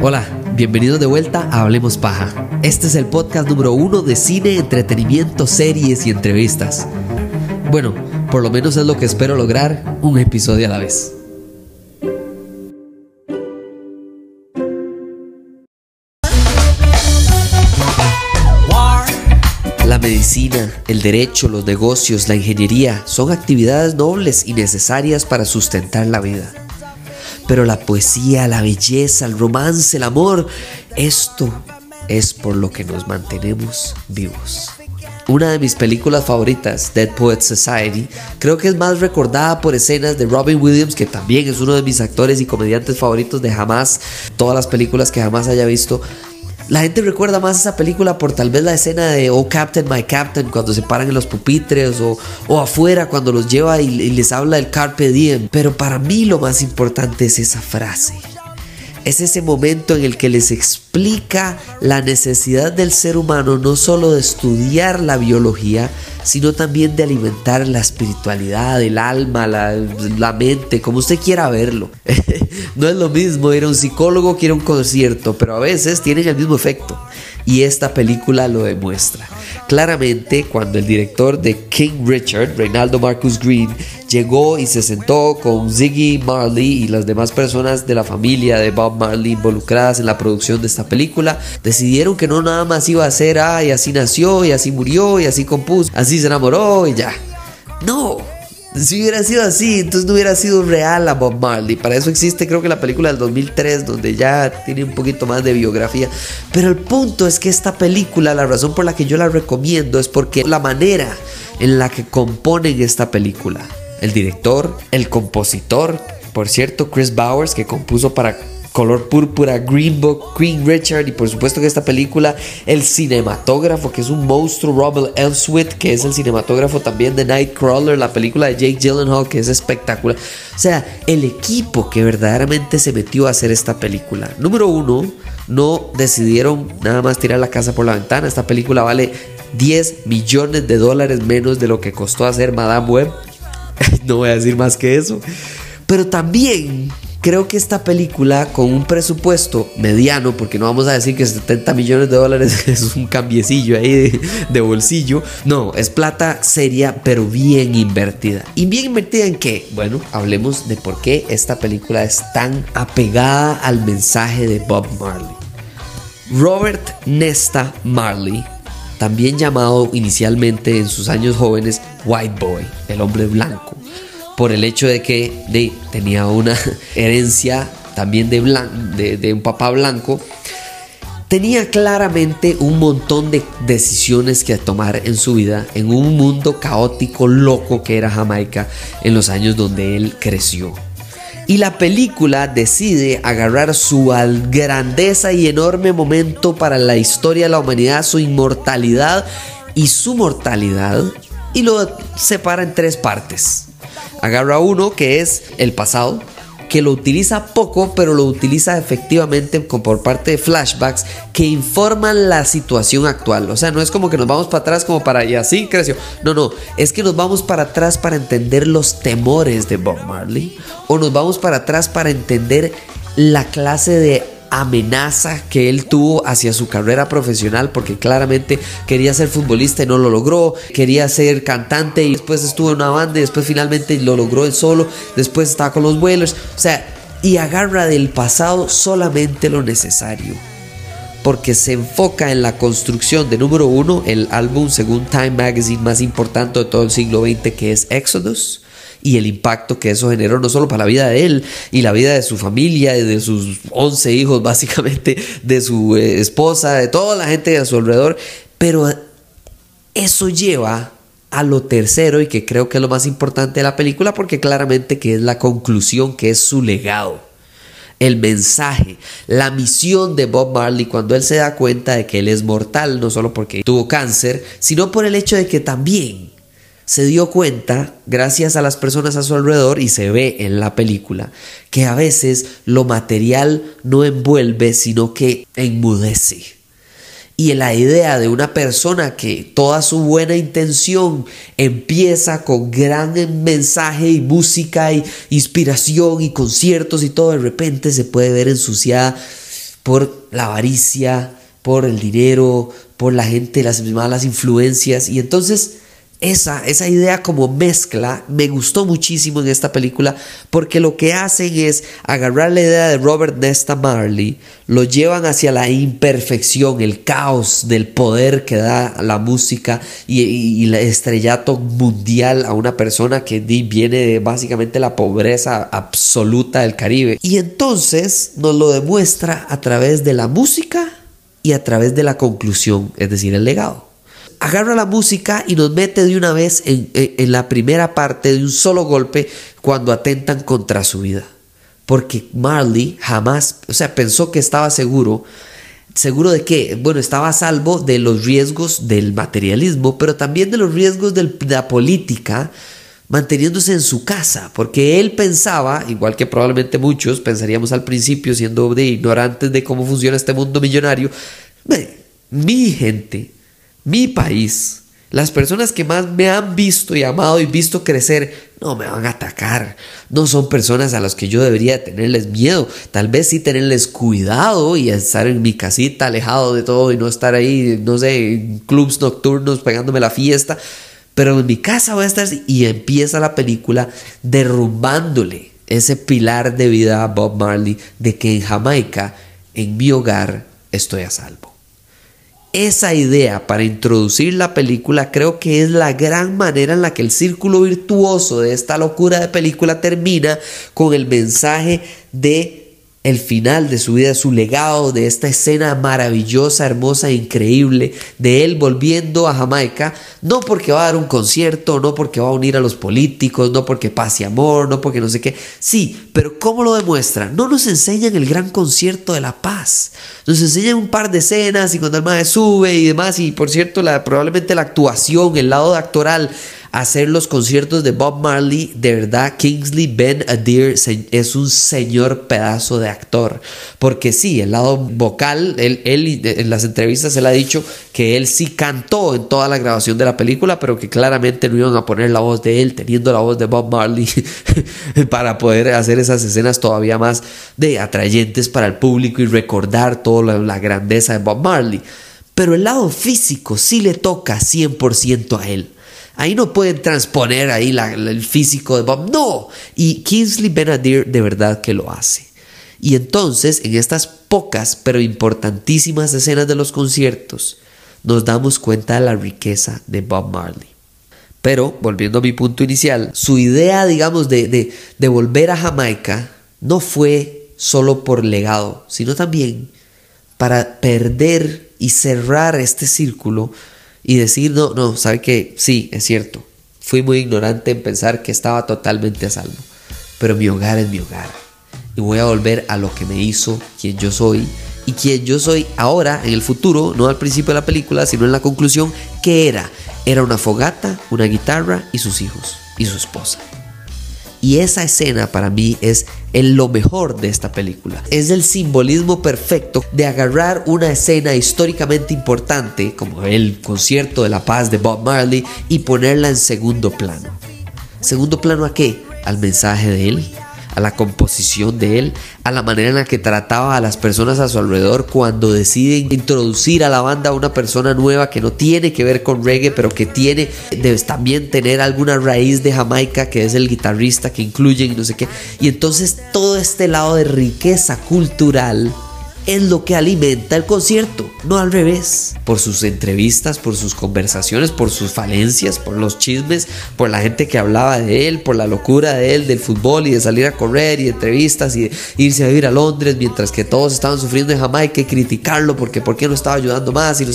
Hola, bienvenidos de vuelta a Hablemos Paja. Este es el podcast número uno de cine, entretenimiento, series y entrevistas. Bueno, por lo menos es lo que espero lograr, un episodio a la vez. La medicina, el derecho, los negocios, la ingeniería son actividades nobles y necesarias para sustentar la vida. Pero la poesía, la belleza, el romance, el amor, esto es por lo que nos mantenemos vivos. Una de mis películas favoritas, Dead Poets Society, creo que es más recordada por escenas de Robin Williams, que también es uno de mis actores y comediantes favoritos de jamás, todas las películas que jamás haya visto, la gente recuerda más esa película por tal vez la escena de Oh Captain, My Captain, cuando se paran en los pupitres o, o afuera cuando los lleva y, les habla del Carpe Diem. Pero para mí lo más importante es esa frase. Es ese momento en el que les explica la necesidad del ser humano no solo de estudiar la biología, sino también de alimentar la espiritualidad, el alma, la, mente, como usted quiera verlo. no es lo mismo ir a un psicólogo que ir a un concierto, pero a veces tienen el mismo efecto. Y esta película lo demuestra. Claramente, cuando el director de King Richard, Reinaldo Marcus Green, llegó y se sentó con Ziggy Marley y las demás personas de la familia de Bob Marley involucradas en la producción de esta película, decidieron que no nada más iba a ser, ay, así nació y así murió y así compuso, así se enamoró y ya. No, si hubiera sido así, entonces no hubiera sido real a Bob Marley. Para eso existe creo que la película del 2003, donde ya tiene un poquito más de biografía. Pero el punto es que esta película, la razón por la que yo la recomiendo es porque la manera en la que componen esta película. El director, el compositor, por cierto, Chris Bowers, que compuso para Color Púrpura, Green Book, Queen Richard y por supuesto que esta película, el cinematógrafo que es un monstruo, Robert Elswit, que es el cinematógrafo también de Nightcrawler, la película de Jake Gyllenhaal que es espectacular. O sea, el equipo que verdaderamente se metió a hacer esta película. Número uno, no decidieron nada más tirar la casa por la ventana. Esta película vale 10 millones de dólares menos de lo que costó hacer Madame Web. no voy a decir más que eso. Pero también creo que esta película con un presupuesto mediano, porque no vamos a decir que 70 millones de dólares es un cambiecillo ahí de, bolsillo, no, es plata seria pero bien invertida. ¿Y bien invertida en qué? Bueno, hablemos de por qué esta película es tan apegada al mensaje de Bob Marley. Robert Nesta Marley, también llamado inicialmente en sus años jóvenes White Boy, el hombre blanco por el hecho de que de, tenía una herencia también de, de, un papá blanco, tenía claramente un montón de decisiones que tomar en su vida en un mundo caótico, loco que era Jamaica en los años donde él creció. Y la película decide agarrar su grandeza y enorme momento para la historia de la humanidad, su inmortalidad y su mortalidad, y lo separa en tres partes agarra uno que es el pasado, que lo utiliza poco, pero lo utiliza efectivamente por parte de flashbacks que informan la situación actual. O sea, no es como que nos vamos para atrás como para y así creció. No, no, es que nos vamos para atrás para entender los temores de Bob Marley o nos vamos para atrás para entender la clase de amenaza que él tuvo hacia su carrera profesional porque claramente quería ser futbolista y no lo logró, quería ser cantante y después estuvo en una banda y después finalmente lo logró él solo, después estaba con los Whalers, o sea, y agarra del pasado solamente lo necesario. Porque se enfoca en la construcción de número uno, el álbum según Time Magazine más importante de todo el siglo XX que es Exodus y el impacto que eso generó no solo para la vida de él y la vida de su familia, de sus 11 hijos básicamente, de su eh, esposa, de toda la gente a su alrededor, pero eso lleva a lo tercero y que creo que es lo más importante de la película porque claramente que es la conclusión, que es su legado. El mensaje, la misión de Bob Marley cuando él se da cuenta de que él es mortal, no solo porque tuvo cáncer, sino por el hecho de que también se dio cuenta, gracias a las personas a su alrededor, y se ve en la película, que a veces lo material no envuelve, sino que enmudece. y la idea de una persona que toda su buena intención empieza con gran mensaje y música y inspiración y conciertos y todo, de repente se puede ver ensuciada por la avaricia, por el dinero, por la gente, las malas influencias y entonces esa, esa idea como mezcla me gustó muchísimo en esta película porque lo que hacen es agarrar la idea de Robert Nesta Marley, lo llevan hacia la imperfección, el caos del poder que da la música y, el estrellato mundial a una persona que viene de básicamente la pobreza absoluta del Caribe. Y entonces nos lo demuestra a través de la música y a través de la conclusión, es decir, el legado agarra la música y nos mete de una vez en, la primera parte de un solo golpe cuando atentan contra su vida. Porque Marley jamás, o sea, pensó que estaba seguro. ¿Seguro de qué? Bueno, estaba a salvo de los riesgos del materialismo, pero también de los riesgos de la política, manteniéndose en su casa, porque él pensaba, igual que probablemente muchos pensaríamos al principio, siendo de ignorantes de cómo funciona este mundo millonario, mi gente, mi país, las personas que más me han visto y amado y visto crecer, no me van a atacar. No son personas a las que yo debería tenerles miedo. Tal vez sí tenerles cuidado y estar en mi casita alejado de todo y no estar ahí, no sé, en clubs nocturnos pegándome la fiesta. Pero en mi casa voy a estar y empieza la película derrumbándole ese pilar de vida a Bob Marley de que en Jamaica, en mi hogar, estoy a salvo esa idea para introducir la película creo que es la gran manera en la que el círculo virtuoso de esta locura de película termina con el mensaje de el final de su vida, su legado, de esta escena maravillosa, hermosa e increíble de él volviendo a Jamaica, no porque va a dar un concierto, no porque va a unir a los políticos, no porque pase amor, no porque no sé qué. Sí, pero ¿cómo lo demuestra? No nos enseñan el gran concierto de la paz. Nos enseñan un par de escenas y cuando el maestro sube y demás. Y por cierto, la, probablemente la actuación, el lado actoral hacer los conciertos de Bob Marley, de verdad, Kingsley Ben Adir es un señor pedazo de actor. Porque sí, el lado vocal, él, en las entrevistas él ha dicho que él sí cantó en toda la grabación de la película, pero que claramente no iban a poner la voz de él, teniendo la voz de Bob Marley, para poder hacer esas escenas todavía más de atrayentes para el público y recordar toda la, la grandeza de Bob Marley. Pero el lado físico sí le toca 100% a él. Ahí no pueden transponer ahí el físico de Bob. No. Y Kingsley Benadir de verdad que lo hace. Y entonces, en estas pocas pero importantísimas escenas de los conciertos, nos damos cuenta de la riqueza de Bob Marley. Pero, volviendo a mi punto inicial, su idea, digamos, de, de volver a Jamaica no fue solo por legado, sino también para perder y cerrar este círculo y decir, no, no, sabe que sí, es cierto, fui muy ignorante en pensar que estaba totalmente a salvo, pero mi hogar es mi hogar y voy a volver a lo que me hizo quien yo soy y quien yo soy ahora, en el futuro, no al principio de la película, sino en la conclusión, que era? Era una fogata, una guitarra y sus hijos y su esposa. Y esa escena para mí es el lo mejor de esta película. Es el simbolismo perfecto de agarrar una escena históricamente importante, como el concierto de la paz de Bob Marley, y ponerla en segundo plano. ¿Segundo plano a qué? Al mensaje de él, a la composición de él, a la manera en la que trataba a las personas a su alrededor cuando deciden introducir a la banda a una persona nueva que no tiene que ver con reggae, pero que tiene, debes también tener alguna raíz de Jamaica, que es el guitarrista que incluyen y no sé qué. Y entonces todo este lado de riqueza cultural es lo que alimenta el concierto, no al revés. Por sus entrevistas, por sus conversaciones, por sus falencias, por los chismes, por la gente que hablaba de él, por la locura de él, del fútbol y de salir a correr y entrevistas y irse a vivir a Londres mientras que todos estaban sufriendo en Jamaica y criticarlo porque no estaba ayudando más y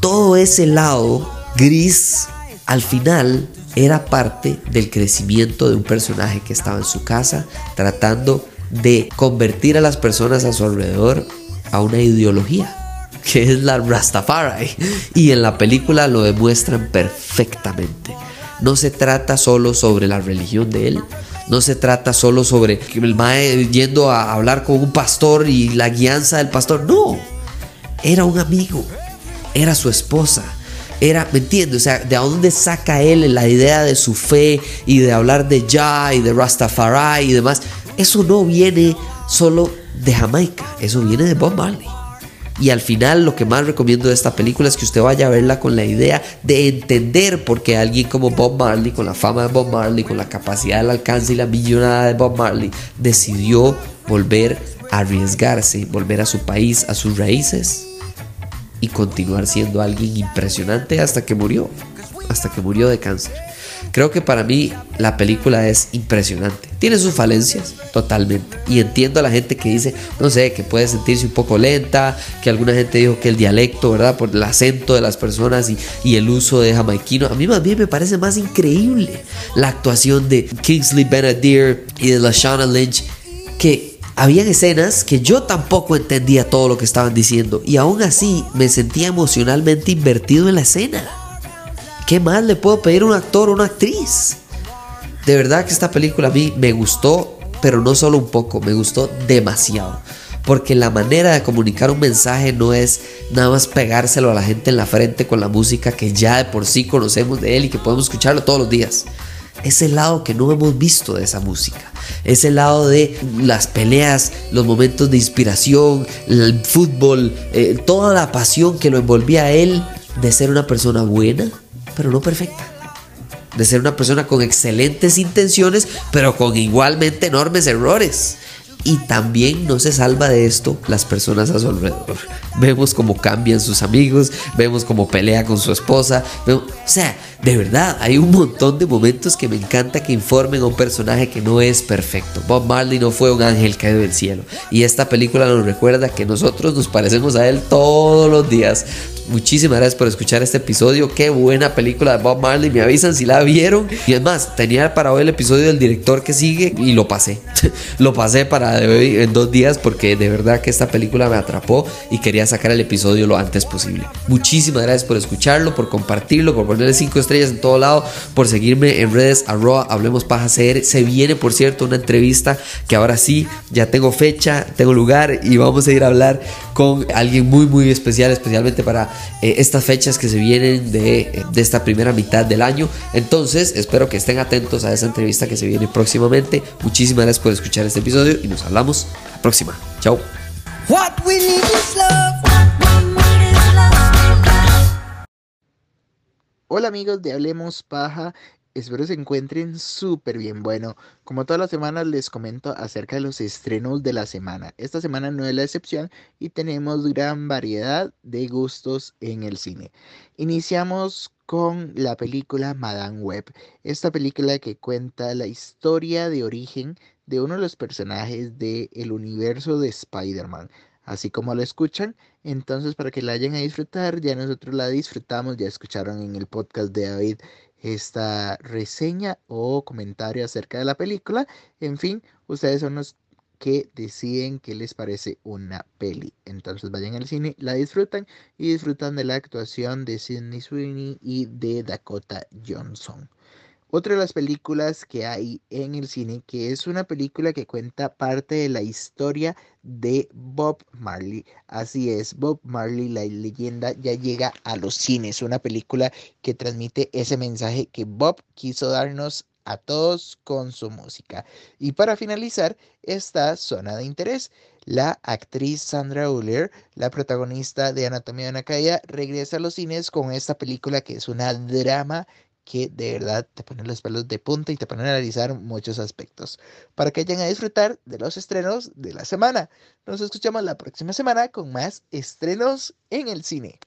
Todo ese lado gris al final era parte del crecimiento de un personaje que estaba en su casa tratando de convertir a las personas a su alrededor a una ideología, que es la Rastafari. Y en la película lo demuestran perfectamente. No se trata solo sobre la religión de él, no se trata solo sobre el mae yendo a hablar con un pastor y la guianza del pastor. No, era un amigo. era su esposa. Era, ¿me entiendes? O sea, ¿de dónde saca él la idea de su fe y de hablar de Jah y de Rastafari y demás? Eso no viene solo de Jamaica, eso viene de Bob Marley. Y al final lo que más recomiendo de esta película es que usted vaya a verla con la idea de entender por qué alguien como Bob Marley, con la fama de Bob Marley, con la capacidad del alcance y la millonada de Bob Marley, decidió volver a arriesgarse, volver a su país, a sus raíces y continuar siendo alguien impresionante hasta que murió, hasta que murió de cáncer. Creo que para mí la película es impresionante. Tiene sus falencias, totalmente. Y entiendo a la gente que dice, no sé, que puede sentirse un poco lenta, que alguna gente dijo que el dialecto, ¿verdad? Por el acento de las personas y, y el uso de jamaiquino. A mí más bien me parece más increíble la actuación de Kingsley Benadir y de Lashana Lynch, que habían escenas que yo tampoco entendía todo lo que estaban diciendo y aún así me sentía emocionalmente invertido en la escena. ¿Qué más le puedo pedir a un actor o una actriz? De verdad que esta película a mí me gustó, pero no solo un poco, me gustó demasiado. Porque la manera de comunicar un mensaje no es nada más pegárselo a la gente en la frente con la música que ya de por sí conocemos de él y que podemos escucharlo todos los días. Es el lado que no hemos visto de esa música. Es el lado de las peleas, los momentos de inspiración, el fútbol, eh, toda la pasión que lo envolvía a él de ser una persona buena, pero no perfecta. De ser una persona con excelentes intenciones, pero con igualmente enormes errores. Y también no se salva de esto las personas a su alrededor. Vemos cómo cambian sus amigos, vemos cómo pelea con su esposa. o sea, de verdad, hay un montón de momentos que me encanta que informen a un personaje que no es perfecto. Bob Marley no fue un ángel caído del cielo. Y esta película nos recuerda que nosotros nos parecemos a él todos los días. Muchísimas gracias por escuchar este episodio. Qué buena película de Bob Marley. Me avisan si la vieron. Y es más, tenía para hoy el episodio del director que sigue y lo pasé. lo pasé para hoy en dos días porque de verdad que esta película me atrapó y quería sacar el episodio lo antes posible. Muchísimas gracias por escucharlo, por compartirlo, por ponerle cinco estrellas en todo lado, por seguirme en redes arroba hablemos paja CR. Se viene, por cierto, una entrevista que ahora sí ya tengo fecha, tengo lugar y vamos a ir a hablar con alguien muy, muy especial, especialmente para eh, estas fechas que se vienen de, de esta primera mitad del año. Entonces, espero que estén atentos a esa entrevista que se viene próximamente. Muchísimas gracias por escuchar este episodio y nos hablamos la próxima. Chao. Hola amigos de Hablemos Paja, espero se encuentren súper bien. Bueno, como todas las semanas les comento acerca de los estrenos de la semana. Esta semana no es la excepción y tenemos gran variedad de gustos en el cine. Iniciamos con la película Madame Web, esta película que cuenta la historia de origen de uno de los personajes del universo de Spider-Man. Así como lo escuchan, entonces para que la vayan a disfrutar, ya nosotros la disfrutamos, ya escucharon en el podcast de David esta reseña o comentario acerca de la película. En fin, ustedes son los que deciden qué les parece una peli. Entonces vayan al cine, la disfrutan y disfrutan de la actuación de Sidney Sweeney y de Dakota Johnson. Otra de las películas que hay en el cine, que es una película que cuenta parte de la historia de Bob Marley. Así es, Bob Marley, la leyenda, ya llega a los cines. Una película que transmite ese mensaje que Bob quiso darnos a todos con su música. Y para finalizar, esta zona de interés. La actriz Sandra Uller, la protagonista de Anatomía de una Caída, regresa a los cines con esta película que es una drama que de verdad te ponen los pelos de punta y te ponen a analizar muchos aspectos para que vayan a disfrutar de los estrenos de la semana. Nos escuchamos la próxima semana con más estrenos en el cine.